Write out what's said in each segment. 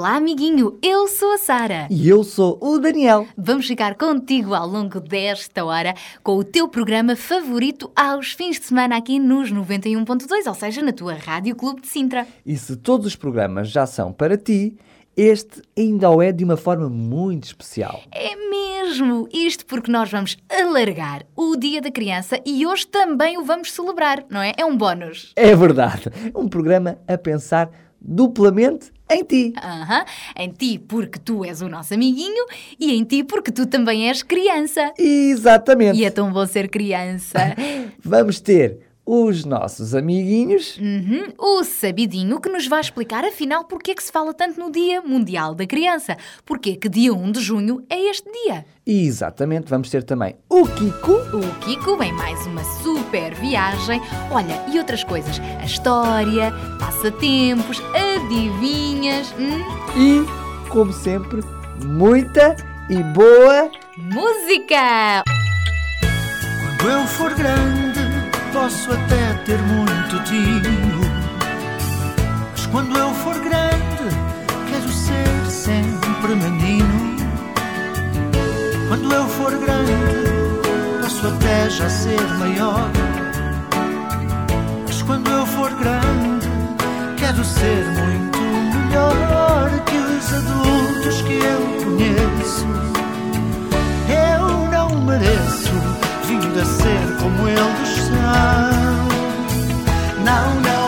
Olá, amiguinho, eu sou a Sara. E eu sou o Daniel. Vamos ficar contigo ao longo desta hora com o teu programa favorito aos fins de semana aqui nos 91.2, ou seja, na tua Rádio Clube de Sintra. E se todos os programas já são para ti, este ainda o é de uma forma muito especial. É mesmo! Isto porque nós vamos alargar o Dia da Criança e hoje também o vamos celebrar, não é? É um bónus. É verdade. Um programa a pensar duplamente em ti. Aham, em ti porque tu és o nosso amiguinho e em ti porque tu também és criança. Exatamente. E é tão bom ser criança. Vamos ter os nossos amiguinhos. Uhum, o sabidinho que nos vai explicar afinal porque é que se fala tanto no Dia Mundial da Criança. Porque que dia 1 de junho é este dia. E exatamente, vamos ter também o Kiko. O Kiko em mais uma super viagem. Olha, e outras coisas. A história, passatempos, adivinhas. hum, E, como sempre, muita e boa. música! Quando eu for grande, posso até ter muito dinheiro. Mas quando eu for grande, quero ser sempre menino. Quando eu for grande, posso até já ser maior. Mas quando eu for grande, quero ser muito melhor que os adultos que eu conheço. Eu não mereço vir a ser como eles são. Não, não,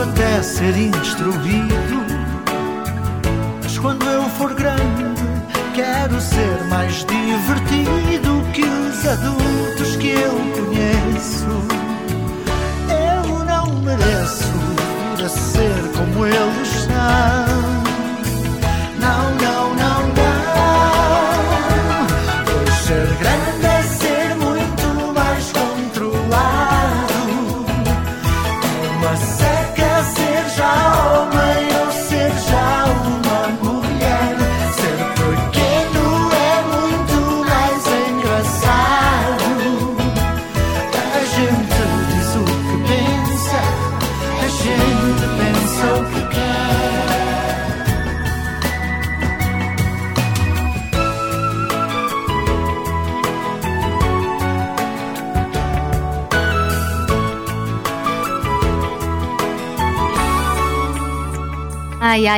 posso até ser instruído. Mas quando eu for grande, quero ser mais divertido que os adultos que eu conheço.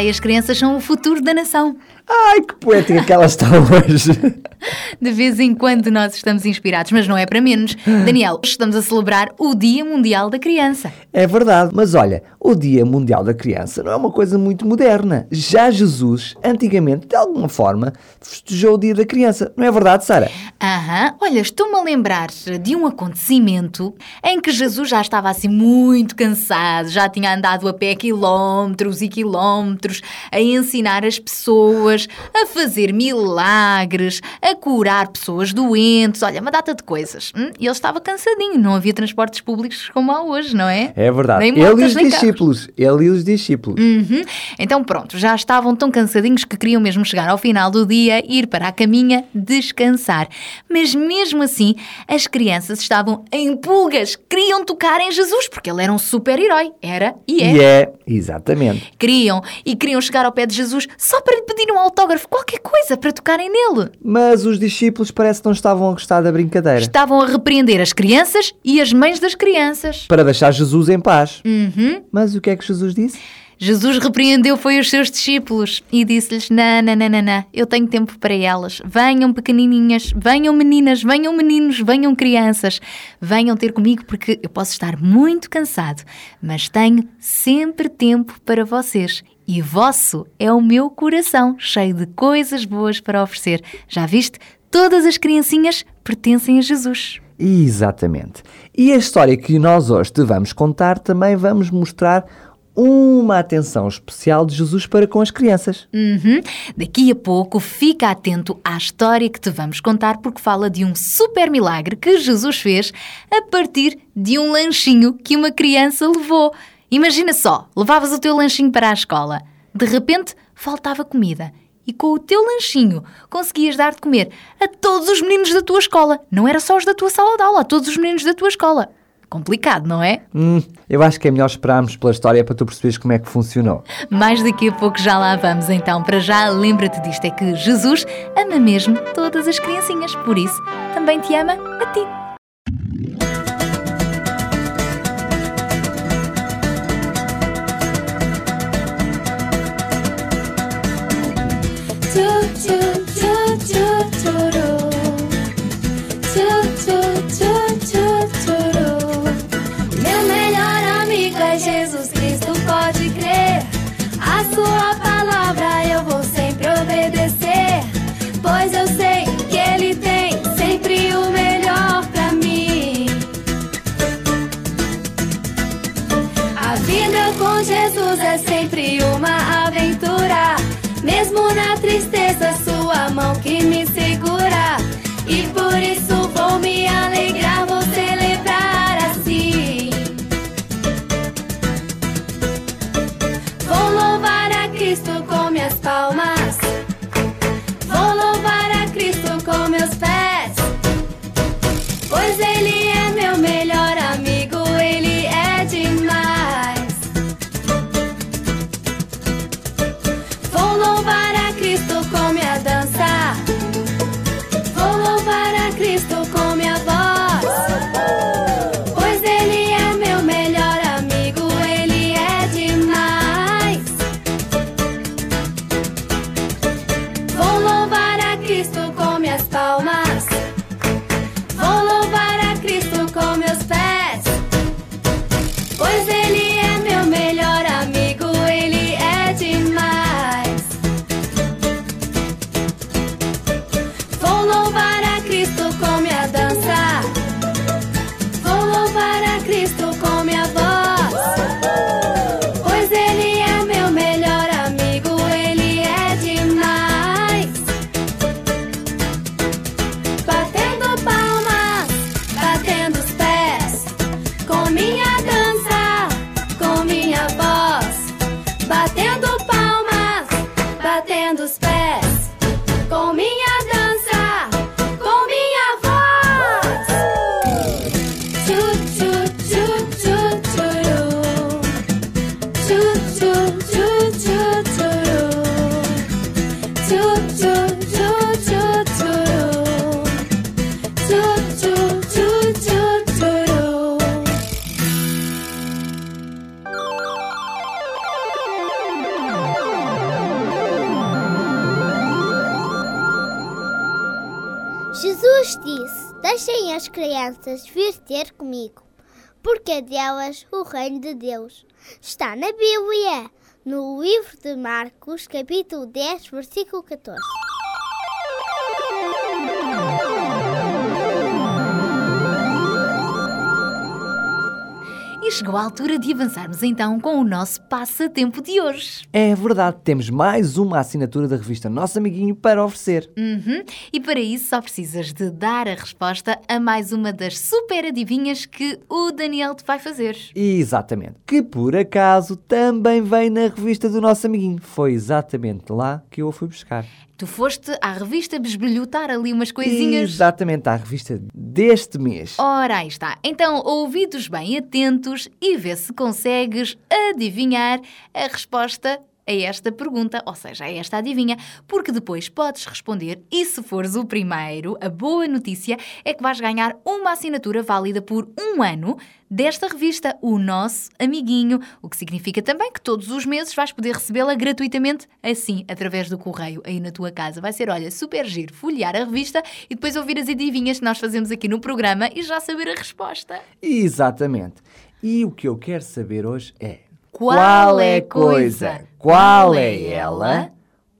Ai, as crianças são o futuro da nação. Ai, que poética que elas estão hoje. De vez em quando nós estamos inspirados, mas não é para menos. Daniel, hoje estamos a celebrar o Dia Mundial da Criança. É verdade, mas olha, o Dia Mundial da Criança não é uma coisa muito moderna. Já Jesus, antigamente, de alguma forma, festejou o Dia da Criança. Não é verdade, Sara? Aham, olha, estou-me a lembrar de um acontecimento em que Jesus já estava assim muito cansado, já tinha andado a pé quilómetros e quilómetros a ensinar as pessoas, a fazer milagres, a curar pessoas doentes, olha, uma data de coisas. Hum? E ele estava cansadinho, não havia transportes públicos como há hoje, não é? É verdade. Nem ele e os carros. discípulos. Ele e os discípulos. Uhum. Então pronto, já estavam tão cansadinhos que queriam mesmo chegar ao final do dia, ir para a caminha, descansar. Mas mesmo assim, as crianças estavam em pulgas, queriam tocar em Jesus, porque ele era um super-herói. Era e é. E é, exatamente. Queriam e queriam chegar ao pé de Jesus só para lhe pedir um autógrafo, qualquer coisa, para tocarem nele. Mas os discípulos parece que não estavam a gostar da brincadeira. Estavam a repreender as crianças e as mães das crianças. Para deixar Jesus em paz. Uhum. Mas o que é que Jesus disse? Jesus repreendeu foi os seus discípulos e disse-lhes: Não, não, não, não, não, eu tenho tempo para elas. Venham pequenininhas, venham meninas, venham meninos, venham crianças. Venham ter comigo porque eu posso estar muito cansado, mas tenho sempre tempo para vocês. E vosso é o meu coração, cheio de coisas boas para oferecer. Já viste? Todas as criancinhas pertencem a Jesus. Exatamente. E a história que nós hoje te vamos contar também vamos mostrar uma atenção especial de Jesus para com as crianças. Uhum. Daqui a pouco fica atento à história que te vamos contar porque fala de um super milagre que Jesus fez a partir de um lanchinho que uma criança levou. Imagina só, levavas o teu lanchinho para a escola. De repente, faltava comida. E com o teu lanchinho conseguias dar de comer a todos os meninos da tua escola. Não era só os da tua sala de aula, a todos os meninos da tua escola. Complicado, não é? Hum, eu acho que é melhor esperarmos pela história para tu perceberes como é que funcionou. Mais daqui a pouco já lá vamos, então. Para já, lembra-te disto: é que Jesus ama mesmo todas as criancinhas, por isso também te ama a ti. Toto, Toto, Toto. Crianças vir ter comigo, porque é delas o reino de Deus. Está na Bíblia, no livro de Marcos, capítulo 10, versículo 14. Chegou a altura de avançarmos então com o nosso passatempo de hoje. É verdade, temos mais uma assinatura da revista Nosso Amiguinho para oferecer. Uhum. E para isso só precisas de dar a resposta a mais uma das super adivinhas que o Daniel te vai fazer. Exatamente. Que por acaso também vem na revista do Nosso Amiguinho. Foi exatamente lá que eu a fui buscar. Tu foste à revista besbelhotar ali umas coisinhas. Exatamente, à revista deste mês. Ora, aí está. Então, ouvidos bem atentos e vê se consegues adivinhar a resposta a esta pergunta, ou seja, a esta adivinha, porque depois podes responder e se fores o primeiro, a boa notícia é que vais ganhar uma assinatura válida por um ano desta revista, o Nosso Amiguinho, o que significa também que todos os meses vais poder recebê-la gratuitamente, assim, através do correio, aí na tua casa. Vai ser, olha, super giro, folhear a revista e depois ouvir as adivinhas que nós fazemos aqui no programa e já saber a resposta. Exatamente. E o que eu quero saber hoje é Qual é a coisa? Qual é ela?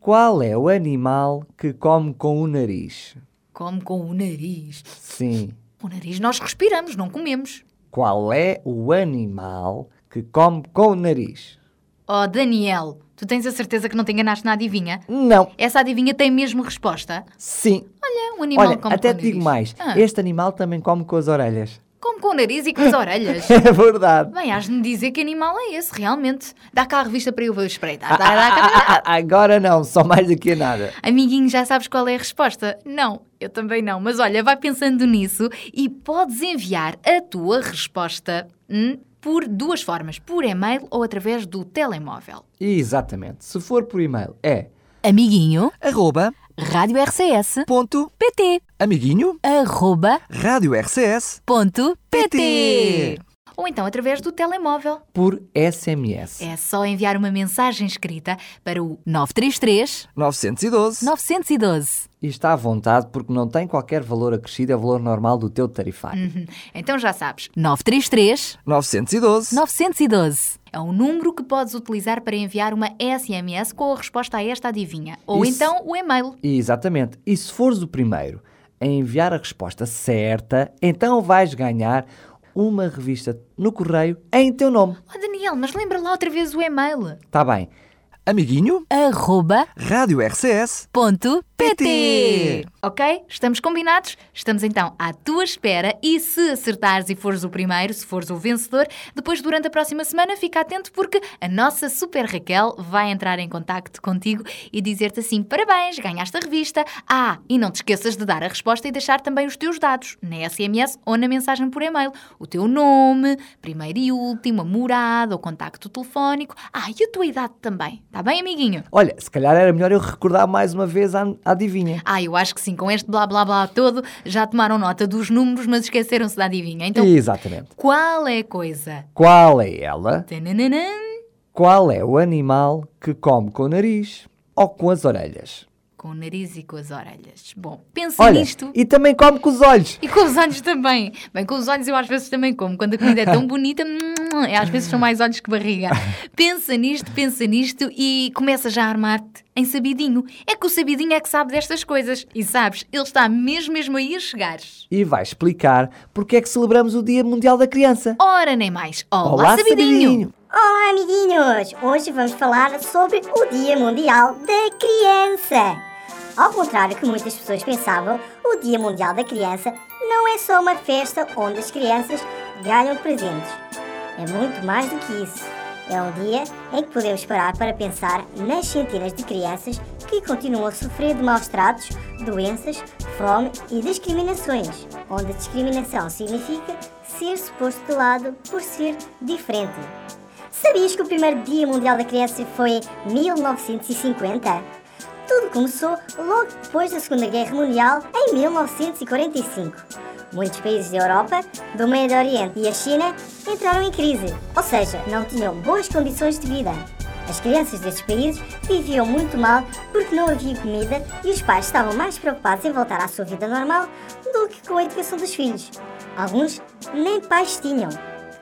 Qual é o animal que come com o nariz? Como com o nariz. Sim. O nariz nós respiramos, não comemos. Qual é o animal que come com o nariz? Oh, Daniel, tu tens a certeza que não te enganaste na adivinha? Não. Essa adivinha tem mesmo resposta? Sim. Olha, um animal Olha, come até com o te digo nariz. mais. Ah, Este animal também come com as orelhas. Come com o nariz e com as orelhas. É verdade. Bem, has de me dizer que animal é esse, realmente. Dá cá a revista para eu ver espreitar. Ah, Dá, dá, ah, dá. ah, ah, Agora não, só mais daqui a nada. Amiguinho, já sabes qual é a resposta? Não, eu também não. Mas olha, vai pensando nisso e podes enviar a tua resposta hum, por duas formas: por e-mail ou através do telemóvel. Exatamente. Se for por e-mail, é Amiguinho, arroba Rádio RCS, ponto PT, amiguinho? Arroba, rádio RCS ponto, PT. Ou então através do telemóvel. por SMS. É só enviar uma mensagem escrita para o 933 912 912. e está à vontade porque não tem qualquer valor acrescido ao valor normal do teu tarifário. Uhum. Então já sabes, 933 912 912. é um número que podes utilizar para enviar uma SMS com a resposta a esta adivinha. Ou Isso. então o e-mail. Exatamente. E se fores o primeiro a enviar a resposta certa, então vais ganhar uma revista no correio em teu nome. Oh Daniel, mas lembra lá outra vez o e-mail. Tá bem. Amiguinho, Arroba, rádio RCS. ponto, PT. Ok? Estamos combinados? Estamos então à tua espera e se acertares e fores o primeiro, se fores o vencedor, depois durante a próxima semana fica atento porque a nossa Super Raquel vai entrar em contacto contigo e dizer-te assim: parabéns, ganhaste a revista. Ah, e não te esqueças de dar a resposta e deixar também os teus dados na SMS ou na mensagem por e-mail. O teu nome, primeiro e último, a morada, o contacto telefónico. Ah, e a tua idade também. Está bem, amiguinho? Olha, se calhar era melhor eu recordar mais uma vez a, adivinha. Ah, eu acho que sim, com este blá blá blá todo, já tomaram nota dos números, mas esqueceram-se da adivinha. Então, Exatamente. qual é a coisa? Qual é ela? Tananana. Qual é o animal que come com o nariz ou com as orelhas? Com o nariz e com as orelhas. Bom, pensa Olha, nisto. e também come com os olhos. E com os olhos também. Bem, com os olhos eu às vezes também como. Quando a comida é tão bonita, hum, é, às vezes são mais olhos que barriga. Pensa nisto, pensa nisto e começa já a armar-te em sabidinho. É que o sabidinho é que sabe destas coisas. E sabes, ele está mesmo, mesmo aí a chegar. E vai explicar porque é que celebramos o Dia Mundial da Criança. Ora, nem mais. Olá, sabidinho. Olá, amiguinhos! Hoje vamos falar sobre o Dia Mundial da Criança. Ao contrário que muitas pessoas pensavam, o Dia Mundial da Criança não é só uma festa onde as crianças ganham presentes. É muito mais do que isso. É um dia em que podemos parar para pensar nas centenas de crianças que continuam a sofrer de maus tratos, doenças, fome e discriminações, onde a discriminação significa ser-se posto de lado por ser diferente. Sabias que o primeiro Dia Mundial da Criança foi em 1950? Começou logo depois da Segunda Guerra Mundial, em 1945. Muitos países da Europa, do Médio Oriente e a China entraram em crise, ou seja, não tinham boas condições de vida. As crianças destes países viviam muito mal porque não havia comida e os pais estavam mais preocupados em voltar à sua vida normal do que com a educação dos filhos. Alguns nem pais tinham.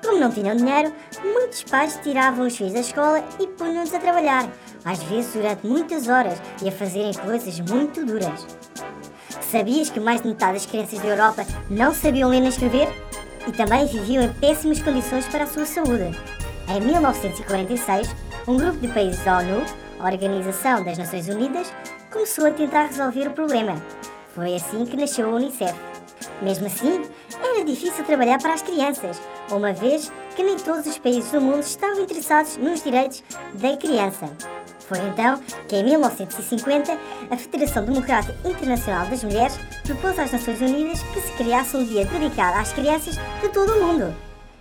Como não tinham dinheiro, muitos pais tiravam os filhos da escola e punham-nos a trabalhar, às vezes durante muitas horas e a fazerem coisas muito duras. Sabias que mais de metade das crianças da Europa não sabiam ler nem escrever? e também viviam em péssimas condições para a sua saúde. Em 1946, um grupo de países da ONU, Organização das Nações Unidas, começou a tentar resolver o problema. Foi assim que nasceu a Unicef. Mesmo assim, era difícil trabalhar para as crianças, uma vez que nem todos os países do mundo estavam interessados nos direitos da criança. Foi então que, em 1950, a Federação Democrática Internacional das Mulheres propôs às Nações Unidas que se criasse um dia dedicado às crianças de todo o mundo.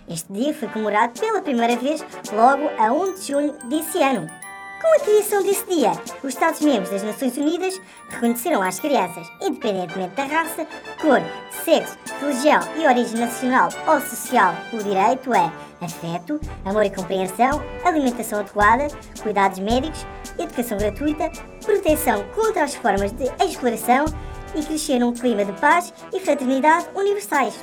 Este dia foi comemorado pela primeira vez logo a 1 de junho desse ano. Com a criação desse dia, os Estados-membros das Nações Unidas reconheceram às crianças, independentemente da raça, cor, sexo, religião e origem nacional ou social, o direito a afeto, amor e compreensão, alimentação adequada, cuidados médicos, educação gratuita, proteção contra as formas de exploração e crescer num clima de paz e fraternidade universais.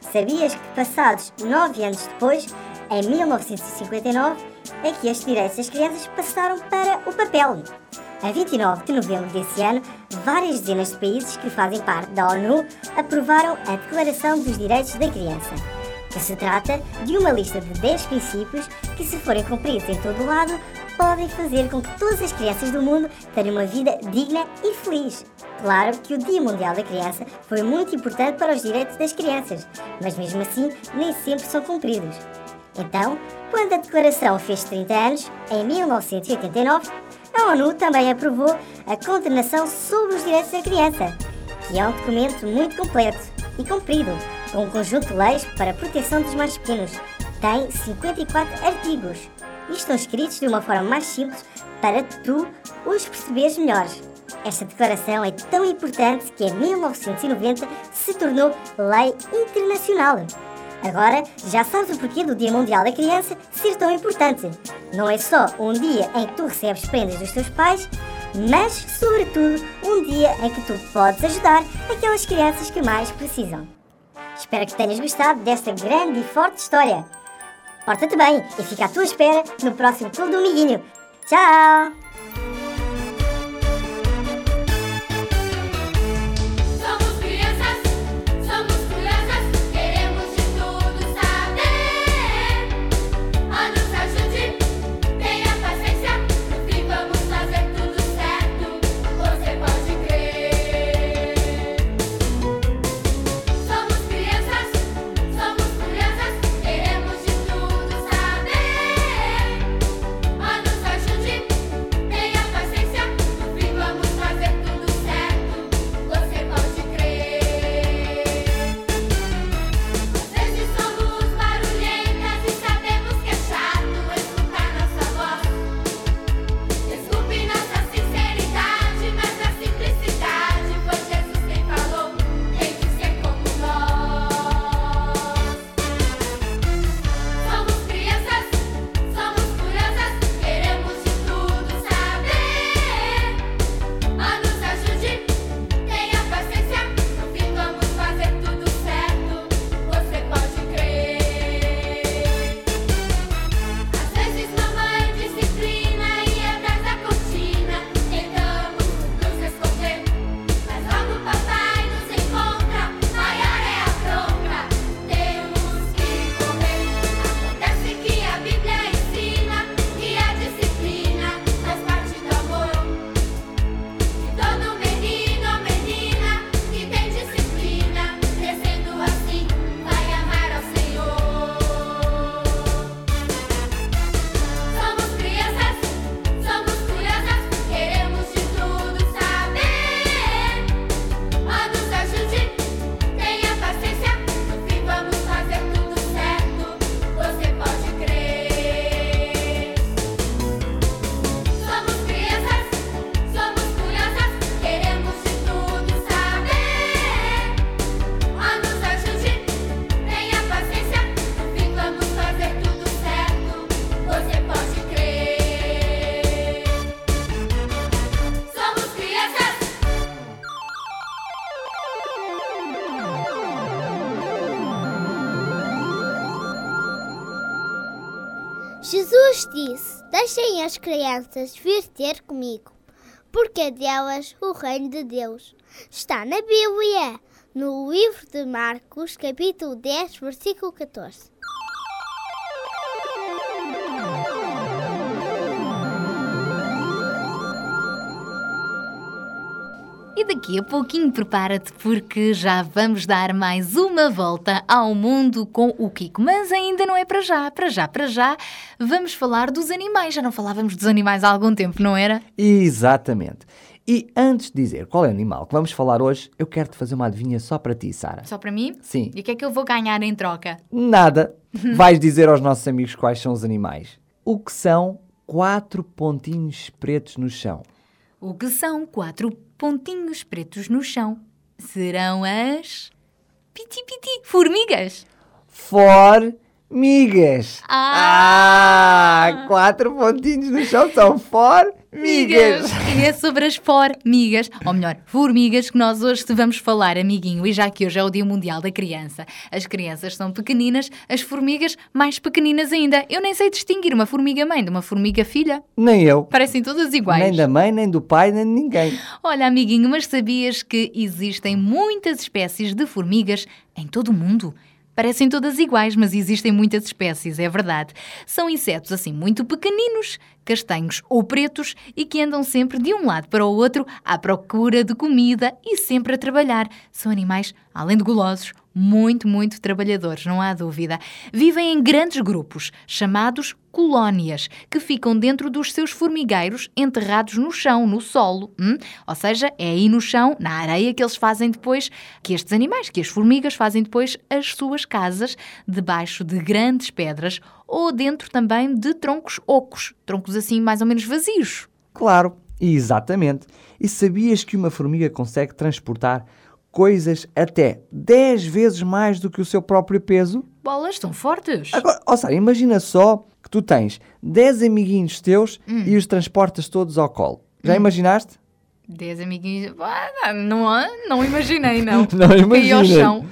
Sabias que, passados nove anos depois, em 1959, é que estes direitos das crianças passaram para o papel. A 29 de novembro desse ano, várias dezenas de países que fazem parte da ONU aprovaram a Declaração dos Direitos da Criança, que se trata de uma lista de 10 princípios que, se forem cumpridos em todo o lado, podem fazer com que todas as crianças do mundo tenham uma vida digna e feliz. Claro que o Dia Mundial da Criança foi muito importante para os direitos das crianças, mas mesmo assim nem sempre são cumpridos. Então, quando a Declaração fez 30 anos, em 1989, a ONU também aprovou a Condenação sobre os Direitos da Criança, que é um documento muito completo e comprido, com um conjunto de leis para a proteção dos mais pequenos. Tem 54 artigos e estão escritos de uma forma mais simples para tu os perceberes melhor. Esta declaração é tão importante que em 1990 se tornou lei internacional. Agora já sabes o porquê do Dia Mundial da Criança ser tão importante. Não é só um dia em que tu recebes prendas dos teus pais, mas, sobretudo, um dia em que tu podes ajudar aquelas crianças que mais precisam. Espero que tenhas gostado desta grande e forte história. Porta-te bem e fica à tua espera no próximo Clube do Amiguinho. Tchau! As crianças vir ter comigo, porque delas o reino de Deus. Está na Bíblia, no livro de Marcos, capítulo 10, versículo 14. Daqui a pouquinho prepara-te porque já vamos dar mais uma volta ao mundo com o Kiko. Mas ainda não é para já, para já, para já. Vamos falar dos animais. Já não falávamos dos animais há algum tempo, não era? Exatamente. E antes de dizer qual é o animal que vamos falar hoje, eu quero te fazer uma adivinha só para ti, Sara. Só para mim? Sim. E o que é que eu vou ganhar em troca? Nada. Vais dizer aos nossos amigos quais são os animais. O que são quatro pontinhos pretos no chão? O que são quatro pontinhos pretos no chão? Serão as. Piti-piti, formigas. Formigas. Ah! Ah, quatro pontinhos no chão são formigas. E é sobre as formigas, ou melhor, formigas, que nós hoje te vamos falar, amiguinho. E já que hoje é o Dia Mundial da Criança, as crianças são pequeninas, as formigas mais pequeninas ainda. Eu nem sei distinguir uma formiga-mãe de uma formiga-filha. Nem eu. Parecem todas iguais. Nem da mãe, nem do pai, nem de ninguém. Olha, amiguinho, mas sabias que existem muitas espécies de formigas em todo o mundo? Parecem todas iguais, mas existem muitas espécies, é verdade. São insetos assim muito pequeninos, castanhos ou pretos e que andam sempre de um lado para o outro à procura de comida e sempre a trabalhar. São animais, além de gulosos, muito, muito trabalhadores, não há dúvida. Vivem em grandes grupos, chamados colónias, que ficam dentro dos seus formigueiros enterrados no chão, no solo. hum? Ou seja, é aí no chão, na areia, que eles fazem depois, que estes animais, que as formigas fazem depois as suas casas, debaixo de grandes pedras ou dentro também de troncos ocos, troncos assim mais ou menos vazios. Claro, exatamente. E sabias que uma formiga consegue transportar coisas até 10 vezes mais do que o seu próprio peso? Bolas são fortes. Agora, ó Sara, imagina só tu tens 10 amiguinhos teus Hum. e os transportas todos ao colo. Já imaginaste? Dez amiguinhos. Ah, não, não imaginei, não. Não Caí ao imaginei. chão.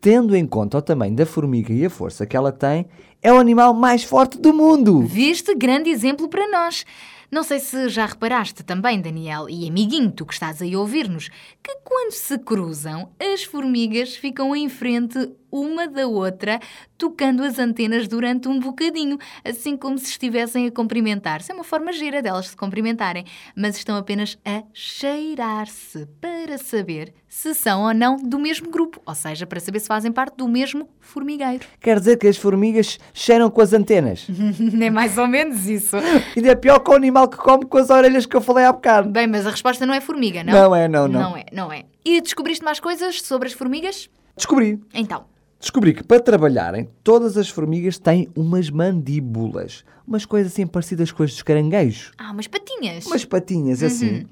Tendo em conta o tamanho da formiga e a força que ela tem, é o animal mais forte do mundo. Viste grande exemplo para nós. Não sei se já reparaste também, Daniel e amiguinho, tu que estás aí a ouvir-nos, que quando se cruzam, as formigas ficam em frente uma da outra, tocando as antenas durante um bocadinho, assim como se estivessem a cumprimentar-se. É uma forma gira delas se cumprimentarem, mas estão apenas a cheirar-se para saber se são ou não do mesmo grupo, ou seja, para saber se fazem parte do mesmo formigueiro. Quer dizer que as formigas cheiram com as antenas. é mais ou menos isso. Ainda é pior que o animal que come com as orelhas que eu falei há bocado. Bem, mas a resposta não é formiga, não? Não é, não, não. Não é, não é. E descobriste mais coisas sobre as formigas? Descobri. Então, Descobri que para trabalharem, todas as formigas têm umas mandíbulas. Umas coisas assim parecidas com as dos caranguejos. ah, umas patinhas. Umas patinhas assim.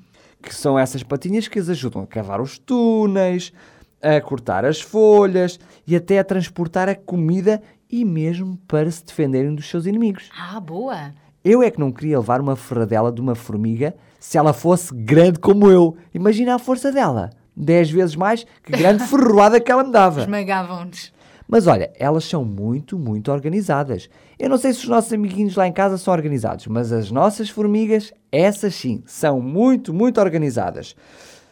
Que são essas patinhas que as ajudam a cavar os túneis, a cortar as folhas e até a transportar a comida e mesmo para se defenderem dos seus inimigos. Ah, boa. Eu é que não queria levar uma ferradela de uma formiga se ela fosse grande como eu. Imagina a força dela. Dez vezes mais que grande ferroada que ela me dava. Esmagavam-nos. Mas olha, elas são muito, muito organizadas. Eu não sei se os nossos amiguinhos lá em casa são organizados, mas as nossas formigas, essas sim, são muito, muito organizadas.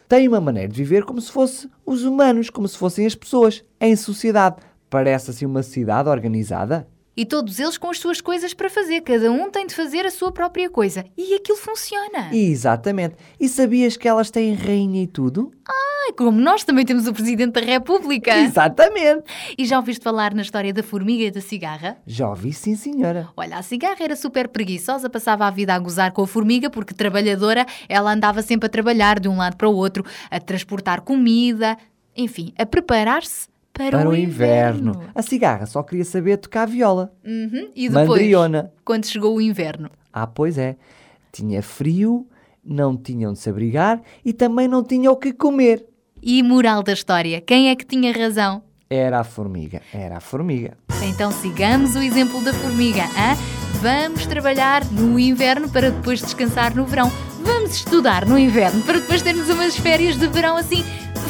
Têm uma maneira de viver como se fosse os humanos, como se fossem as pessoas, em sociedade. Parece assim uma cidade organizada. E todos eles com as suas coisas para fazer. Cada um tem de fazer a sua própria coisa. E aquilo funciona. Exatamente. E sabias que elas têm rainha e tudo? Ai, como nós também temos o Presidente da República. Exatamente. E já ouviste falar na história da formiga e da cigarra? Já ouvi, sim, senhora. Olha, a cigarra era super preguiçosa, passava a vida a gozar com a formiga, porque trabalhadora, ela andava sempre a trabalhar de um lado para o outro, a transportar comida, enfim, a preparar-se para, Para o inverno. A cigarra só queria saber tocar viola. Uhum. E depois, Mandriona. quando chegou o inverno? Ah, pois é. Tinha frio, não tinham de se abrigar e também não tinham o que comer. E moral da história, quem é que tinha razão? Era a formiga, era a formiga. Então sigamos o exemplo da formiga, hã? Vamos trabalhar no inverno para depois descansar no verão. Vamos estudar no inverno para depois termos umas férias de verão assim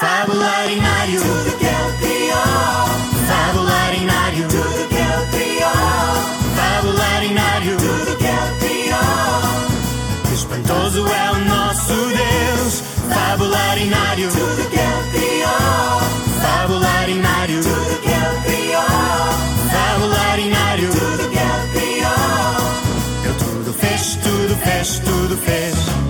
Fabularinário, tudo que ele criou. Fabularinário, tudo que ele criou. Fabularinário, tudo que ele criou. Espantoso é o nosso Deus. Fabularinário, tudo que ele criou. Fabularinário, tudo que ele criou. Fabularinário, tudo que ele criou. Ele tudo fez, tudo fez, tudo fez.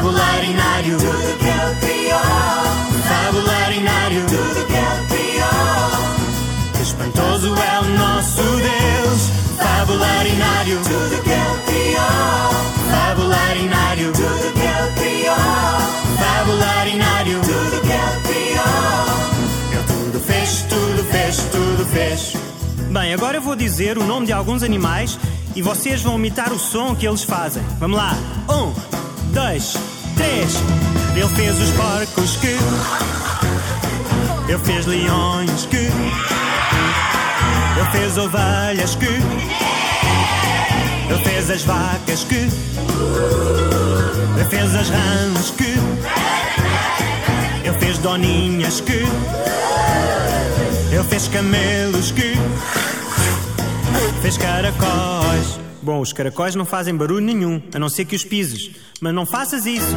Fabularinário, tudo que ele criou. Fabularinário, tudo que ele criou. Espantoso é o nosso Deus. Fabularinário, tudo que ele criou. Fabularinário, tudo que ele criou. Fabularinário, tudo que ele criou. Ele tudo fez, tudo fez, tudo fez. Bem, agora eu vou dizer o nome de alguns animais e vocês vão imitar o som que eles fazem. Vamos lá. Um, dois, três. Ele fez os porcos que. Ele fez leões que. Ele fez ovelhas que. Ele fez as vacas que. Ele fez as rãs que. Ele fez doninhas que. Ele fez camelos que. Fez caracóis. Bom, os caracóis não fazem barulho nenhum, a não ser que os pises. Mas não faças isso.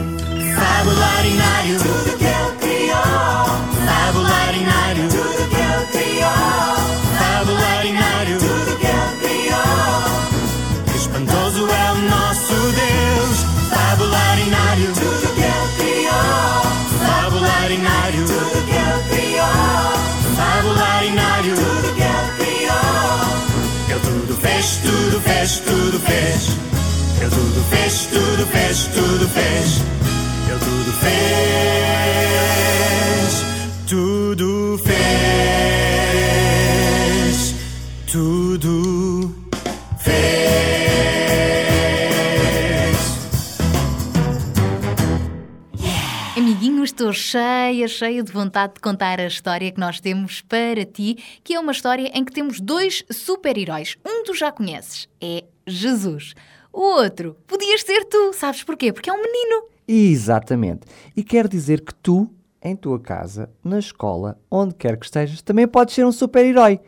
Fabularinário, tudo que ele criou. Fabularinário, tudo que ele criou. Fabularinário, tudo fez, tudo fez. Ele tudo fez, tudo fez, tudo fez. Ele tudo fez, tudo fez, Estou cheia, cheia de vontade de contar a história que nós temos para ti, que é uma história em que temos dois super-heróis. Um tu já conheces, é Jesus. O outro, podias ser tu, sabes porquê? Porque é um menino. Exatamente. E quer dizer que tu, em tua casa, na escola, onde quer que estejas, também podes ser um super-herói.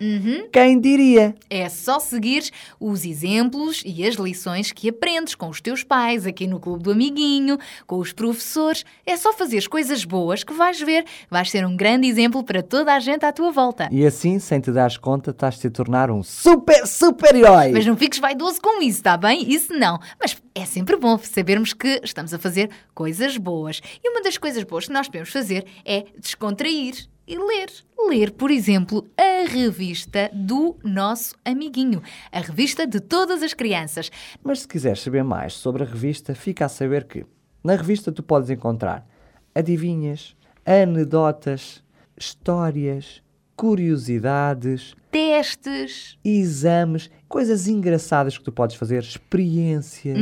Quem diria? É só seguires os exemplos e as lições que aprendes com os teus pais, aqui no Clube do Amiguinho, com os professores. É só fazer coisas boas que vais ver. Vais ser um grande exemplo para toda a gente à tua volta. E assim, sem te dares conta, estás-te a tornar um super, super-herói. Mas não fiques vaidoso com isso, está bem? Isso não. Mas é sempre bom sabermos que estamos a fazer coisas boas. E uma das coisas boas que nós podemos fazer é descontrair e ler. Ler, por exemplo, a revista do nosso amiguinho. A revista de todas as crianças. Mas se quiseres saber mais sobre a revista, fica a saber que na revista tu podes encontrar adivinhas, anedotas, histórias, curiosidades, Testes. exames, coisas engraçadas que tu podes fazer, experiências,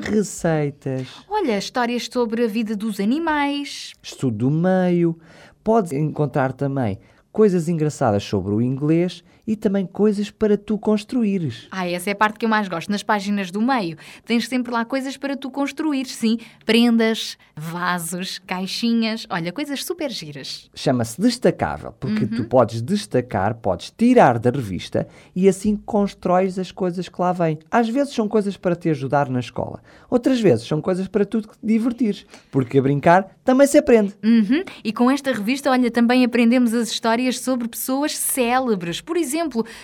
receitas, Olha, histórias sobre a vida dos animais. estudo do meio. Podes encontrar também coisas engraçadas sobre o inglês e também coisas para tu construires. Ah, essa é a parte que eu mais gosto. Nas páginas do meio, tens sempre lá coisas para tu construir, sim. Prendas, vasos, caixinhas. Olha, coisas super giras. Chama-se destacável, porque tu podes destacar, podes tirar da revista e assim constróis as coisas que lá vêm. Às vezes são coisas para te ajudar na escola, outras vezes são coisas para tu te divertires, porque a brincar também se aprende. Uhum. E com esta revista, olha, também aprendemos as histórias sobre pessoas célebres. Por exemplo,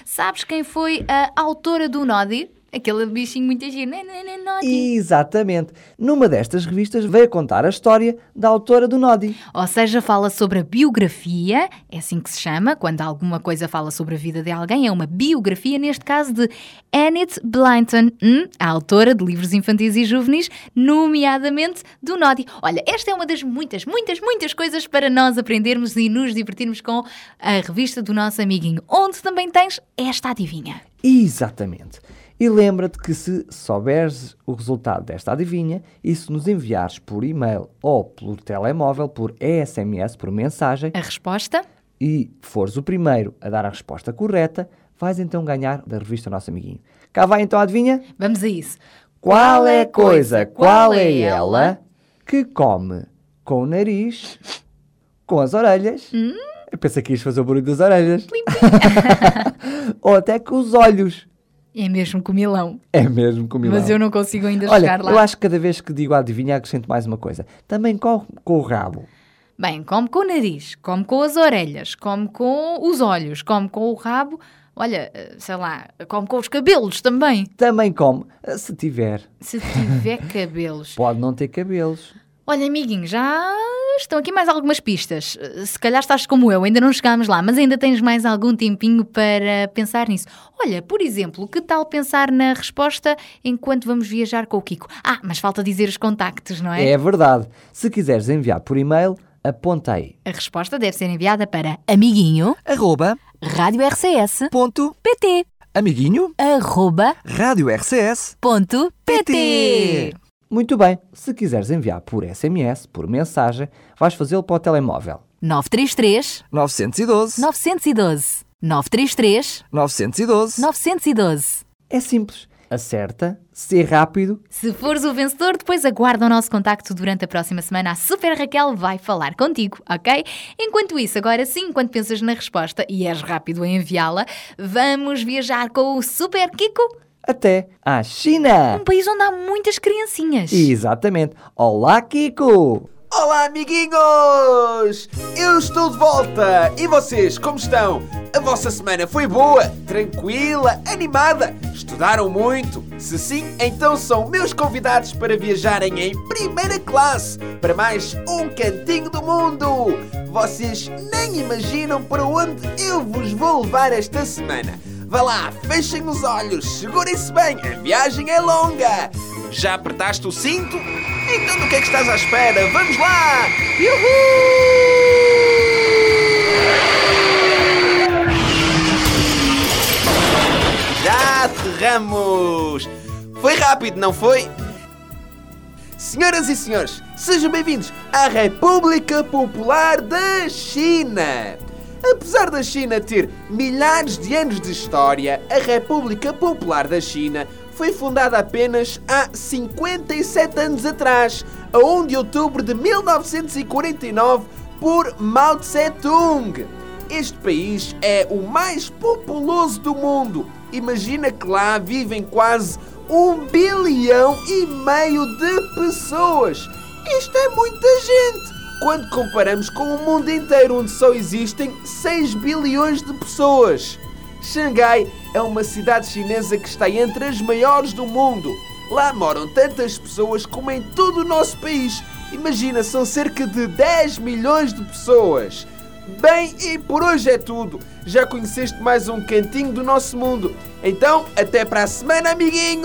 sabes quem foi a autora do Nodi? Aquele bichinho muito. Né, né, né, Nodi. Exatamente. Numa destas revistas veio contar a história da autora do Nodi. Ou seja, fala sobre a biografia, é assim que se chama, quando alguma coisa fala sobre a vida de alguém, é uma biografia, neste caso de Enid Blyton, hum, a autora de livros infantis e juvenis, nomeadamente do Nodi. Olha, esta é uma das muitas, muitas, muitas coisas para nós aprendermos e nos divertirmos com a revista do nosso amiguinho, onde também tens esta adivinha. Exatamente. E lembra-te que se souberes o resultado desta adivinha e se nos enviares por e-mail ou por telemóvel, por SMS, por mensagem, A resposta? e fores o primeiro a dar a resposta correta, vais então ganhar da revista Nosso Amiguinho. Cá vai então a adivinha? Vamos a isso. Qual é a coisa, qual é ela que come com o nariz, com as orelhas? Eu pensei que ias fazer o barulho das orelhas. Ou até com os olhos. É mesmo comilão. É mesmo com o Mas eu não consigo ainda Olha, chegar lá. eu acho que cada vez que digo a adivinha acrescento mais uma coisa. Também com, com o rabo. Bem, come com o nariz, come com as orelhas, come com os olhos, come com o rabo. Olha, eh, sei lá, come com os cabelos também. Também come, eh, se tiver. Se tiver cabelos. Pode não ter cabelos. Olha, amiguinho, já estão aqui mais algumas pistas. Eh, Se calhar estás como eu, ainda não chegámos lá, mas ainda tens mais algum tempinho para pensar nisso. Olha, por exemplo, que tal pensar na resposta enquanto vamos viajar com o Kiko? Ah, mas falta dizer os contactos, não é? É verdade. Se quiseres enviar por e-mail, aponta aí. A resposta deve ser enviada para amiguinho, Arroba, Rádio RCS. ponto, PT. amiguinho, Arroba. rádio RCS. Ponto PT. Muito bem. Se quiseres enviar por SMS, por mensagem, vais fazê-lo para o telemóvel. 933 912, 912 933 912, 912. É simples. Acerta, ser rápido. Se fores o vencedor, depois aguarda o nosso contacto durante a próxima semana. A Super Raquel vai falar contigo, ok? Enquanto isso, agora sim, enquanto pensas na resposta e és rápido em enviá-la, vamos viajar com o Super Kiko, Até à China. um país onde há muitas criancinhas. Exatamente. Olá, Kiko. Olá, amiguinhos! Eu estou de volta! E vocês, como estão? A vossa semana foi boa, tranquila, animada? Estudaram muito? Se sim, então são meus convidados para viajarem em primeira classe para mais um cantinho do mundo! Vocês nem imaginam para onde eu vos vou levar esta semana! Vá lá, fechem os olhos, segurem-se bem, a viagem é longa! Já apertaste o cinto? Então do que é que estás à espera? Vamos lá! Yuhu! Já aterramos! Foi rápido, não foi? Senhoras e senhores, sejam bem-vindos à República Popular da China! Apesar da China ter milhares de anos de história, a República Popular da China foi fundada apenas há 57 anos atrás, a 1 de outubro de 1949, por Mao Tse-tung. Este país é o mais populoso do mundo. Imagina que lá vivem quase um bilhão e meio de pessoas. Isto é muita gente! Quando comparamos com o mundo inteiro, onde só existem 6 bilhões de pessoas. Xangai é uma cidade chinesa que está entre as maiores do mundo. Lá moram tantas pessoas como em todo o nosso país. Imagina, são cerca de 10 milhões de pessoas. Bem, e por hoje é tudo. Já conheceste mais um cantinho do nosso mundo. Então, até para a semana, amiguinhos!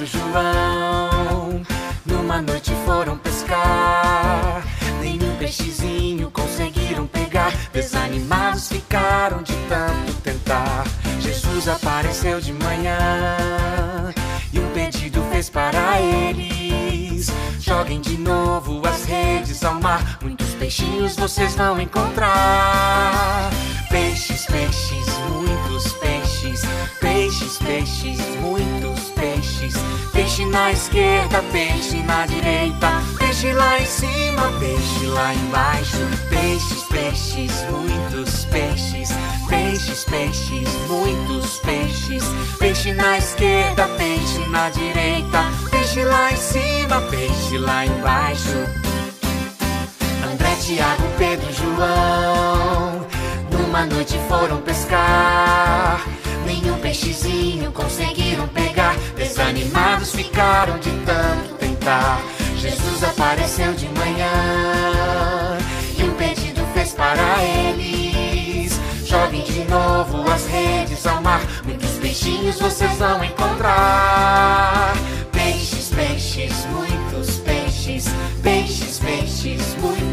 Pedro e João numa noite foram pescar. Nenhum peixezinho conseguiram pegar, desanimados ficaram de tanto tentar. Jesus apareceu de manhã e um pedido fez para eles: Joguem de novo as redes ao mar, muitos peixinhos vocês vão encontrar. Peixes, peixes, muitos peixes, peixes, peixes, muitos peixes Peixe na esquerda, peixe na direita, peixe lá em cima, peixe lá embaixo. Peixes, peixes, muitos peixes, peixes, peixes, muitos peixes. Peixe na esquerda, peixe na direita, peixe lá em cima, peixe lá embaixo. André, Tiago, Pedro João Numa noite foram pescar Nenhum peixezinho conseguiram pegar. Desanimados ficaram de tanto tentar. Jesus apareceu de manhã E um pedido fez para eles. Joguem de novo as redes ao mar Muitos peixinhos vocês vão encontrar. Peixes, peixes, muitos peixes Peixes, peixes, muitos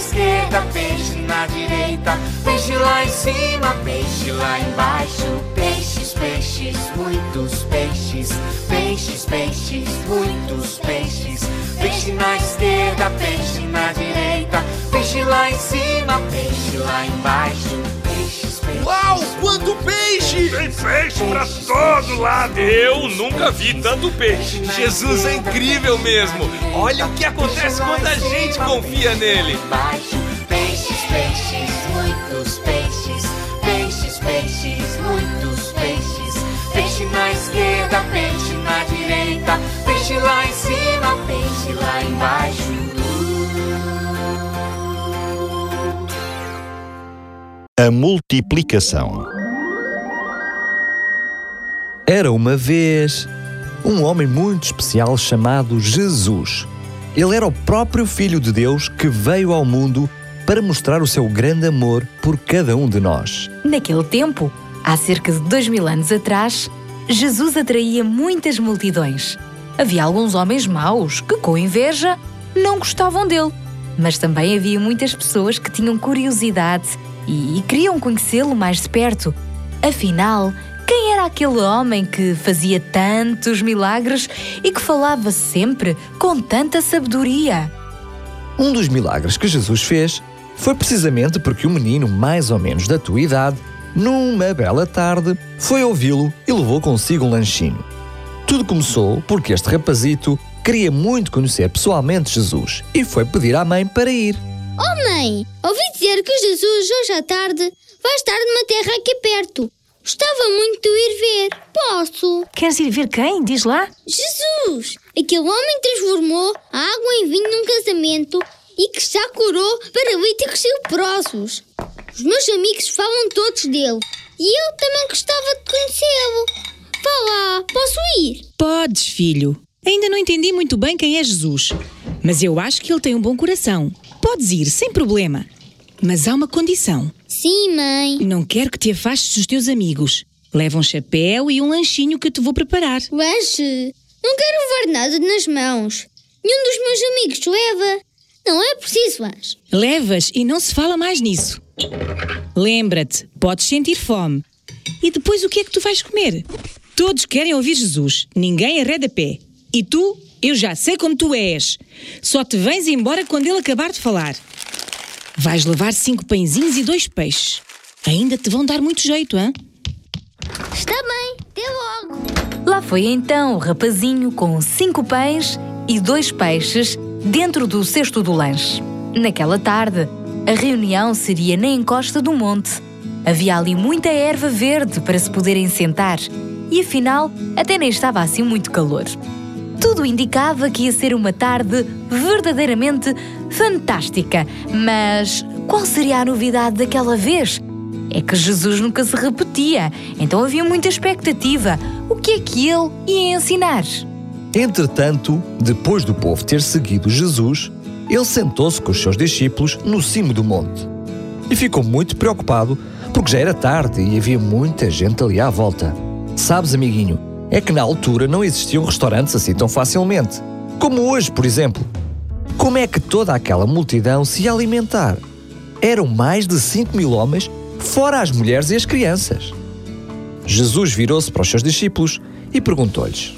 esquerda, peixe na direita Peixe lá em cima, peixe lá embaixo Peixes, peixes, muitos peixes Peixes, peixes, muitos peixes Peixe na esquerda, peixe na direita Peixe lá em cima, peixe lá embaixo Uau, quanto peixe! Tem peixe pra todo lado! Eu nunca vi tanto peixe! Jesus é incrível mesmo! Olha o que acontece quando a gente confia nele! Peixes, peixes, muitos peixes Peixes, peixes, muitos peixes Peixe na esquerda, peixe na direita Peixe lá em cima, peixe lá embaixo A multiplicação. Era uma vez um homem muito especial chamado Jesus. Ele era o próprio Filho de Deus que veio ao mundo para mostrar o seu grande amor por cada um de nós. Naquele tempo, há cerca de dois mil anos atrás, Jesus atraía muitas multidões. Havia alguns homens maus que, com inveja, não gostavam dele. Mas também havia muitas pessoas que tinham curiosidade e queriam conhecê-lo mais de perto. Afinal, quem era aquele homem que fazia tantos milagres e que falava sempre com tanta sabedoria? Um dos milagres que Jesus fez foi precisamente porque o menino, mais ou menos da tua idade, numa bela tarde, foi ouvi-lo e levou consigo um lanchinho. Tudo começou porque este rapazito queria muito conhecer pessoalmente Jesus e foi pedir à mãe para ir. Oh mãe, ouvi dizer que Jesus hoje à tarde vai estar numa terra aqui perto. Gostava muito de ir ver. Posso? Queres ir ver quem? Diz lá. Jesus! Aquele homem transformou a água em vinho num casamento e que já curou paralíticos e leprosos. Os meus amigos falam todos dele e eu também gostava de conhecê-lo. Vá lá, posso ir? Podes, filho. Ainda não entendi muito bem quem é Jesus, mas eu acho que ele tem um bom coração. Podes ir, sem problema. Mas há uma condição. Sim, mãe. Não quero que te afastes dos teus amigos. Leva um chapéu e um lanchinho que te vou preparar. Lanche? Não quero levar nada nas mãos. Nenhum dos meus amigos leva. Não é preciso lanche. Levas e não se fala mais nisso. Lembra-te, podes sentir fome. E depois o que é que tu vais comer? Todos querem ouvir Jesus, ninguém arreda pé. E tu, eu já sei como tu és. Só te vens embora quando ele acabar de falar. Vais levar cinco pãezinhos e dois peixes. Ainda te vão dar muito jeito, hã? Está bem, até logo. Lá foi então o rapazinho com cinco pães e dois peixes dentro do cesto do lanche. Naquela tarde, a reunião seria na encosta do monte. Havia ali muita erva verde para se poderem sentar e afinal até nem estava assim muito calor. Tudo indicava que ia ser uma tarde verdadeiramente fantástica. Mas qual seria a novidade daquela vez? É que Jesus nunca se repetia, então havia muita expectativa. O que é que ele ia ensinar? Entretanto, depois do povo ter seguido Jesus, ele sentou-se com os seus discípulos no cimo do monte. E ficou muito preocupado porque já era tarde e havia muita gente ali à volta. Sabes, amiguinho, é que na altura não existiam restaurantes assim tão facilmente. Como hoje, por exemplo. Como é que toda aquela multidão se ia alimentar? Eram mais de 5 mil homens fora as mulheres e as crianças. Jesus virou-se para os seus discípulos e perguntou-lhes: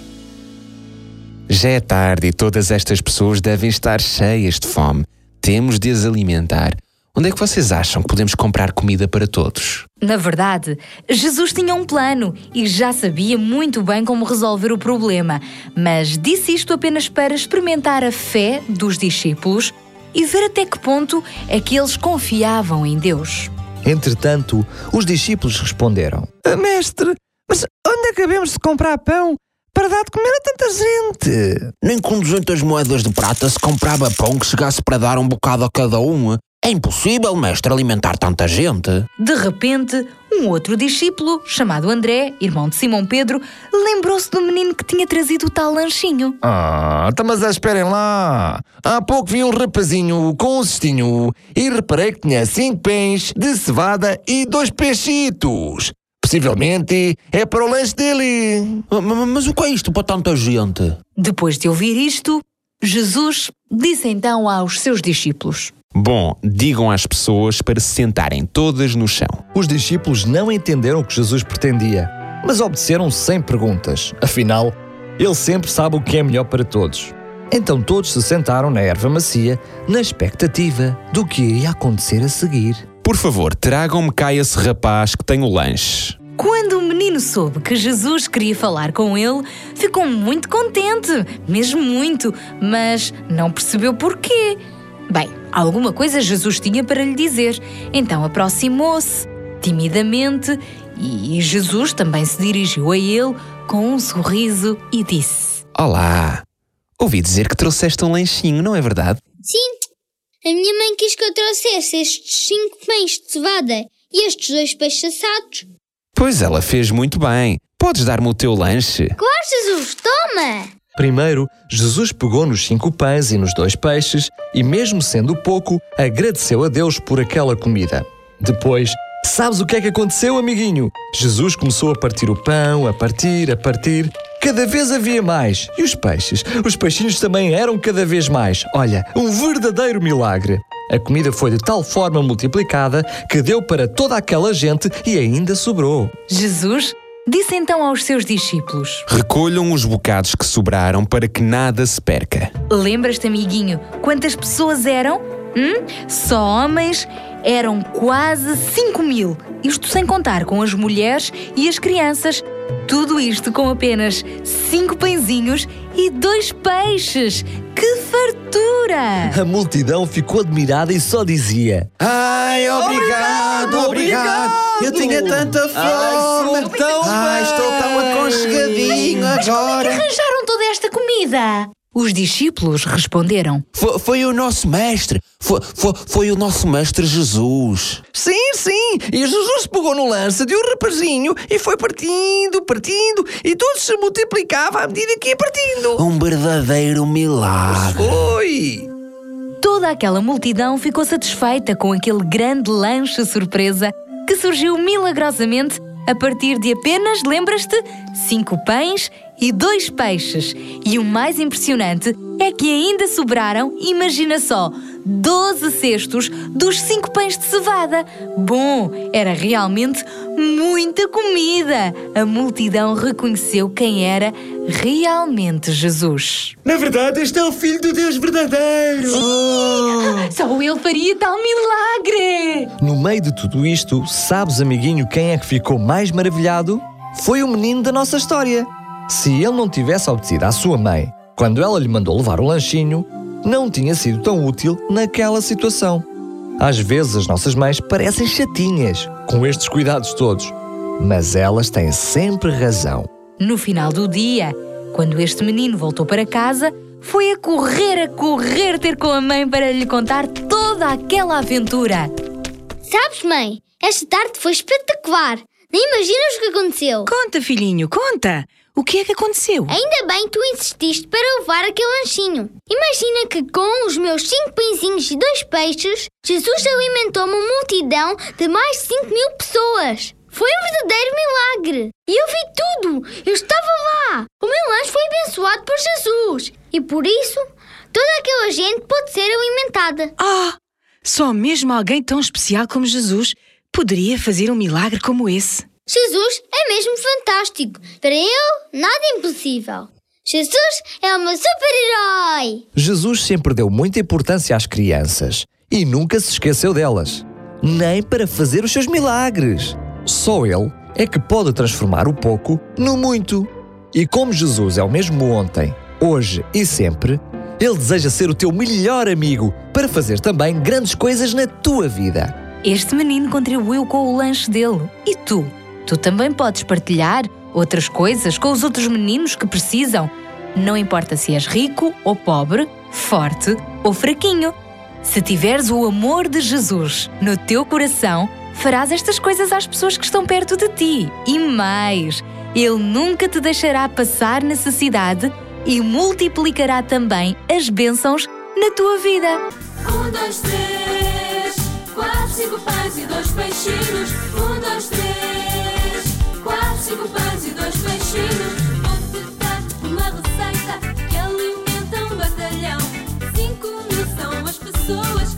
Já é tarde e todas estas pessoas devem estar cheias de fome. Temos de as alimentar. Onde é que vocês acham que podemos comprar comida para todos? Na verdade, Jesus tinha um plano e já sabia muito bem como resolver o problema, mas disse isto apenas para experimentar a fé dos discípulos e ver até que ponto é que eles confiavam em Deus. Entretanto, os discípulos responderam: Mestre, mas onde é que havemos de comprar pão para dar de comer a tanta gente? Nem com 200 moedas de prata se comprava pão que chegasse para dar um bocado a cada um. É impossível, mestre, alimentar tanta gente. De repente, um outro discípulo, chamado André, irmão de Simão Pedro, lembrou-se do menino que tinha trazido o tal lanchinho. Ah, tá, mas esperem lá. Há pouco vi um rapazinho com um cestinho e reparei que tinha cinco pães de cevada e dois peixitos. Possivelmente é para o lanche dele. Mas o que é isto para tanta gente? Depois de ouvir isto, Jesus disse então aos seus discípulos: Bom, digam às pessoas para se sentarem todas no chão. Os discípulos não entenderam o que Jesus pretendia, mas obedeceram sem perguntas. Afinal, ele sempre sabe o que é melhor para todos. Então todos se sentaram na erva macia, na expectativa do que ia acontecer a seguir. Por favor, tragam-me cá esse rapaz que tem o lanche. Quando o menino soube que Jesus queria falar com ele, ficou muito contente, mesmo muito, mas não percebeu porquê. Bem, alguma coisa Jesus tinha para lhe dizer, então aproximou-se, timidamente, e Jesus também se dirigiu a ele com um sorriso e disse: Olá, ouvi dizer que trouxeste um lanchinho, não é verdade? Sim, a minha mãe quis que eu trouxesse estes cinco pães de cevada e estes dois peixes assados. Pois ela fez muito bem. Podes dar-me o teu lanche? Claro, Jesus, toma! Primeiro, Jesus pegou nos cinco pães e nos dois peixes e, mesmo sendo pouco, agradeceu a Deus por aquela comida. Depois, sabes o que é que aconteceu, amiguinho? Jesus começou a partir o pão, a partir, a partir. Cada vez havia mais. E os peixes? Os peixinhos também eram cada vez mais. Olha, um verdadeiro milagre. A comida foi de tal forma multiplicada que deu para toda aquela gente e ainda sobrou. Jesus disse então aos seus discípulos: Recolham os bocados que sobraram para que nada se perca. Lembras-te, amiguinho, quantas pessoas eram? Hum? Só homens eram quase 5 mil. Isto sem contar com as mulheres e as crianças. Tudo isto com apenas cinco pãezinhos e dois peixes. Que fartura! A multidão ficou admirada e só dizia: Ai, obrigado, obrigado! obrigado. Eu tinha tanta fome! Ai, tão Ai estou tão aconchegadinho agora! Como é que arranjaram toda esta comida? Os discípulos responderam: Foi, foi o nosso mestre, foi, foi, foi, o nosso mestre Jesus. Sim, sim, e Jesus pegou no lance de um rapazinho e foi partindo, partindo, e tudo se multiplicava à medida que ia partindo. Um verdadeiro milagre. Foi! Toda aquela multidão ficou satisfeita com aquele grande lanche surpresa que surgiu milagrosamente a partir de apenas, lembras-te, cinco pães e dois peixes. E o mais impressionante é que ainda sobraram, imagina só, 12 cestos dos cinco pães de cevada. Bom, era realmente muita comida. A multidão reconheceu quem era realmente Jesus. Na verdade, este é o Filho do Deus verdadeiro. Oh. Só ele faria tal milagre. No meio de tudo isto, sabes, amiguinho, quem é que ficou mais maravilhado? Foi o menino da nossa história. Se ele não tivesse obedecido à sua mãe, quando ela lhe mandou levar o lanchinho, não tinha sido tão útil naquela situação. Às vezes as nossas mães parecem chatinhas com estes cuidados todos, mas elas têm sempre razão. No final do dia, quando este menino voltou para casa, foi a correr, a correr ter com a mãe para lhe contar toda aquela aventura. Sabes, mãe, esta tarde foi espetacular. Nem imaginas o que aconteceu. Conta, filhinho, conta. O que é que aconteceu? Ainda bem tu insististe para levar aquele lanchinho. Imagina que com os meus cinco pãezinhos e dois peixes, Jesus alimentou uma multidão de mais de 5 mil pessoas. Foi um verdadeiro milagre. E eu vi tudo. Eu estava lá. O meu lanche foi abençoado por Jesus. E por isso, toda aquela gente pode ser alimentada. Ah! Só mesmo alguém tão especial como Jesus poderia fazer um milagre como esse? Jesus é mesmo fantástico. Para eu, nada é impossível. Jesus é o meu super-herói. Jesus sempre deu muita importância às crianças e nunca se esqueceu delas, nem para fazer os seus milagres. Só Ele é que pode transformar o pouco no muito. E como Jesus é o mesmo ontem, hoje e sempre, Ele deseja ser o teu melhor amigo para fazer também grandes coisas na tua vida. Este menino contribuiu com o lanche dele. E tu? Tu também podes partilhar outras coisas com os outros meninos que precisam. Não importa se és rico ou pobre, forte ou fraquinho. Se tiveres o amor de Jesus no teu coração, farás estas coisas às pessoas que estão perto de ti. E mais, Ele nunca te deixará passar necessidade e multiplicará também as bênçãos na tua vida. Um, dois, três, quatro, cinco pães e dois peixinhos. Um, dois, três, cinco pães e dois peixinhos. Vou-te dar uma receita que alimenta um batalhão. Cinco mil são as pessoas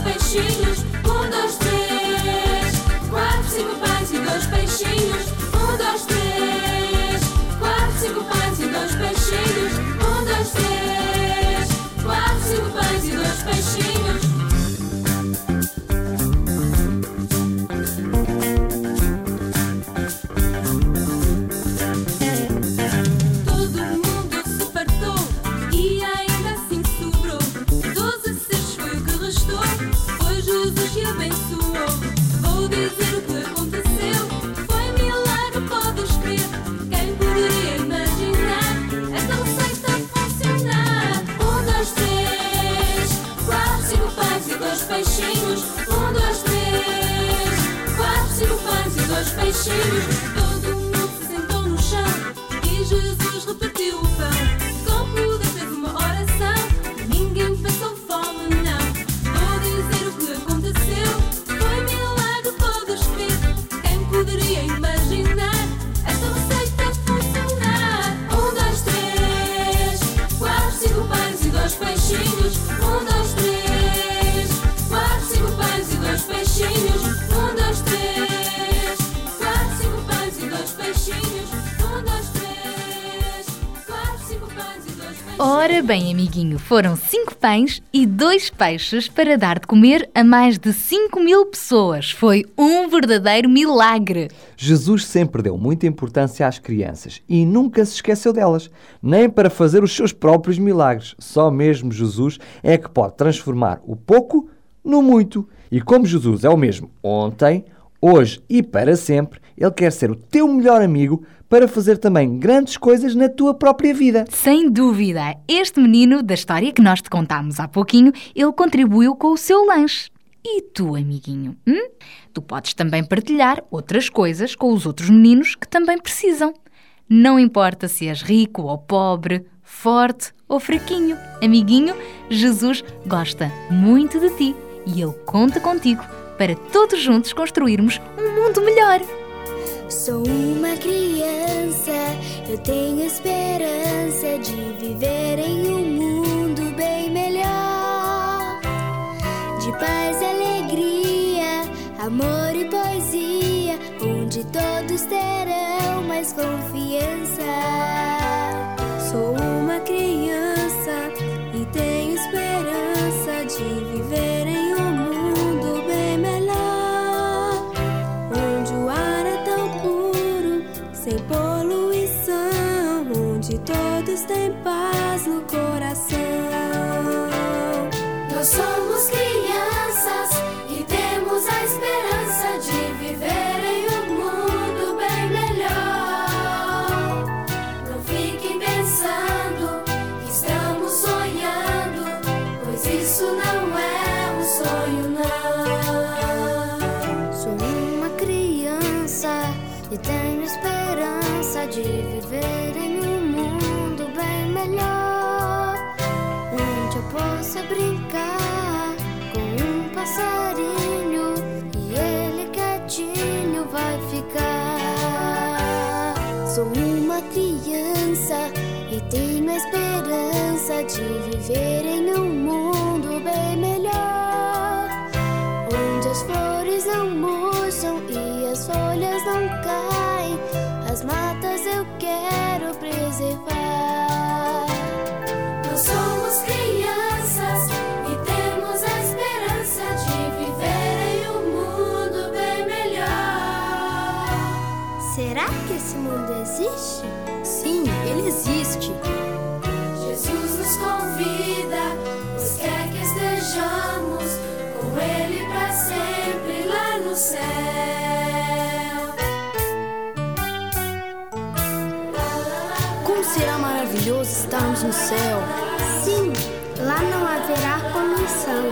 peixinhos. Um, dois, três, quatro, cinco pães e dois peixinhos. Amiguinho, foram cinco pães e dois peixes para dar de comer a mais de 5 mil pessoas. Foi um verdadeiro milagre. Jesus sempre deu muita importância às crianças e nunca se esqueceu delas, nem para fazer os seus próprios milagres. Só mesmo Jesus é que pode transformar o pouco no muito. E como Jesus é o mesmo ontem, hoje e para sempre, ele quer ser o teu melhor amigo para fazer também grandes coisas na tua própria vida. Sem dúvida, este menino da história que nós te contámos há pouquinho, ele contribuiu com o seu lanche. E tu, amiguinho? hum? Tu podes também partilhar outras coisas com os outros meninos que também precisam. Não importa se és rico ou pobre, forte ou fraquinho. Amiguinho, Jesus gosta muito de ti e Ele conta contigo para todos juntos construirmos um mundo melhor. Sou uma criança, eu tenho esperança de viver em um mundo bem melhor. De paz alegria, amor e poesia, onde todos terão mais confiança. Sou uma criança e tenho esperança de todos têm paz no coração. Nós somos crianças brincar com um passarinho e ele quietinho vai ficar. Sou uma criança e tenho a esperança de viver em no céu. Sim, lá não haverá poluição.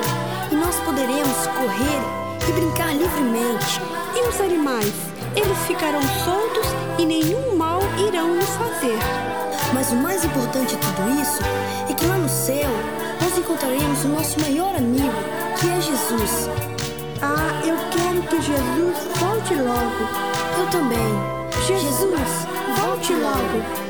E nós poderemos correr e brincar livremente. E os animais? Eles ficarão soltos e nenhum mal irão nos fazer. Mas o mais importante de tudo isso é que lá no céu nós encontraremos o nosso maior amigo, que é Jesus. Ah, eu quero que Jesus volte logo. Eu também. Jesus, volte logo.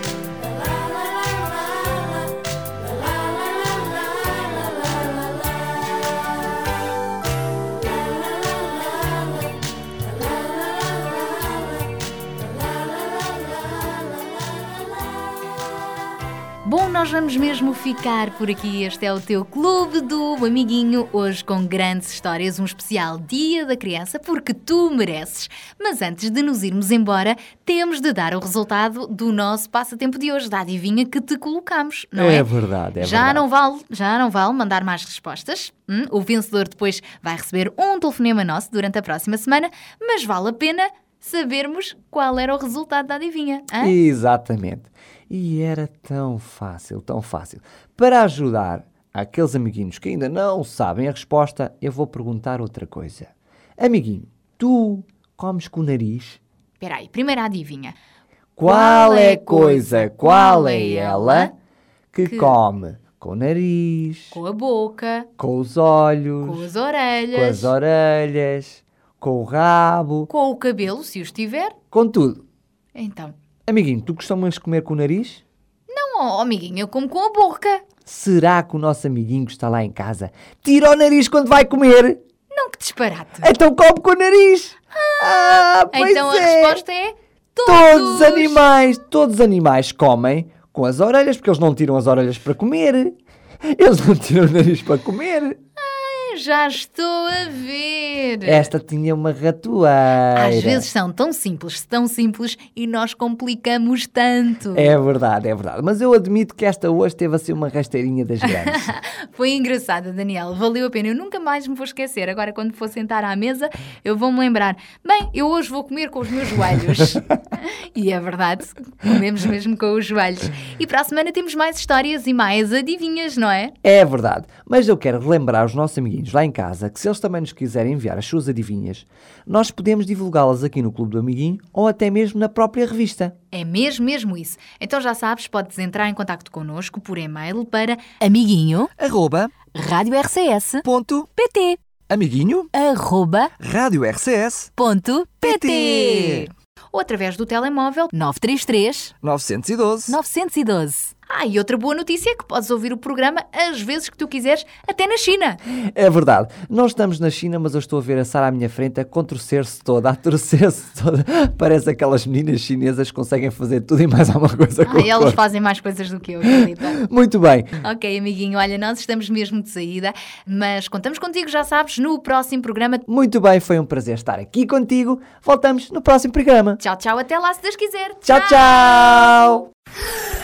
Nós vamos mesmo ficar por aqui. Este é o teu Clube do Amiguinho, hoje com grandes histórias, um especial Dia da Criança, porque tu mereces. Mas antes de nos irmos embora, temos de dar o resultado do nosso passatempo de hoje, da adivinha que te colocamos, não é? É verdade, é já verdade. não vale, já não vale mandar mais respostas. Hum? O vencedor depois vai receber um telefonema nosso durante a próxima semana, mas vale a pena sabermos qual era o resultado da adivinha. hã? Exatamente. E era tão fácil, tão fácil. Para ajudar aqueles amiguinhos que ainda não sabem a resposta, eu vou perguntar outra coisa. Amiguinho, tu comes com o nariz? Espera aí, primeira adivinha. Qual é a coisa, qual é ela que, que- come com o nariz, Com a boca, com os olhos, com as orelhas, com as orelhas, com o rabo, com o cabelo, se os tiver. com tudo? Então, Amiguinho, tu costumas comer com o nariz? não, oh, amiguinho, eu como com a boca. Será que o nosso amiguinho que está lá em casa tira o nariz quando vai comer? Não, que disparate. Então come com o nariz! Ah, pois então a é. resposta é Todos os animais, todos os animais comem com as orelhas, porque eles não tiram as orelhas para comer. Eles não tiram o nariz para comer. Já estou a ver. Esta tinha uma ratoeira. Às vezes são tão simples, tão simples e nós complicamos tanto. É verdade, é verdade. Mas eu admito que esta hoje teve assim uma rasteirinha das grandes. Foi engraçada, Daniel. Valeu a pena. Eu nunca mais me vou esquecer. Agora, quando for sentar à mesa, eu vou-me lembrar. Bem, eu hoje vou comer com os meus joelhos. e é verdade, comemos mesmo com os joelhos. E para a semana temos mais histórias e mais adivinhas, não é? É verdade, mas eu quero relembrar os nossos amiguinhos lá em casa que se eles também nos quiserem enviar as suas adivinhas, nós podemos divulgá-las aqui no Clube do Amiguinho ou até mesmo na própria revista. É mesmo, mesmo isso. Então já sabes, podes entrar em contato connosco por e-mail para amiguinho Arroba amiguinho Arroba ou através do telemóvel 933 912 912. Ah, e outra boa notícia é que podes ouvir o programa às vezes que tu quiseres, até na China. É verdade, nós estamos na China, mas eu estou a ver a Sara à minha frente a contorcer-se toda, a torcer-se toda. Parece aquelas meninas chinesas que conseguem fazer tudo e mais alguma coisa com Ah, elas corpo. fazem mais coisas do que eu, acredita? Muito bem. ok, amiguinho, olha, nós estamos mesmo de saída, mas contamos contigo, já sabes, no próximo programa. Muito bem, foi um prazer estar aqui contigo. Voltamos no próximo programa. Tchau, tchau, até lá se Deus quiser. Tchau, tchau!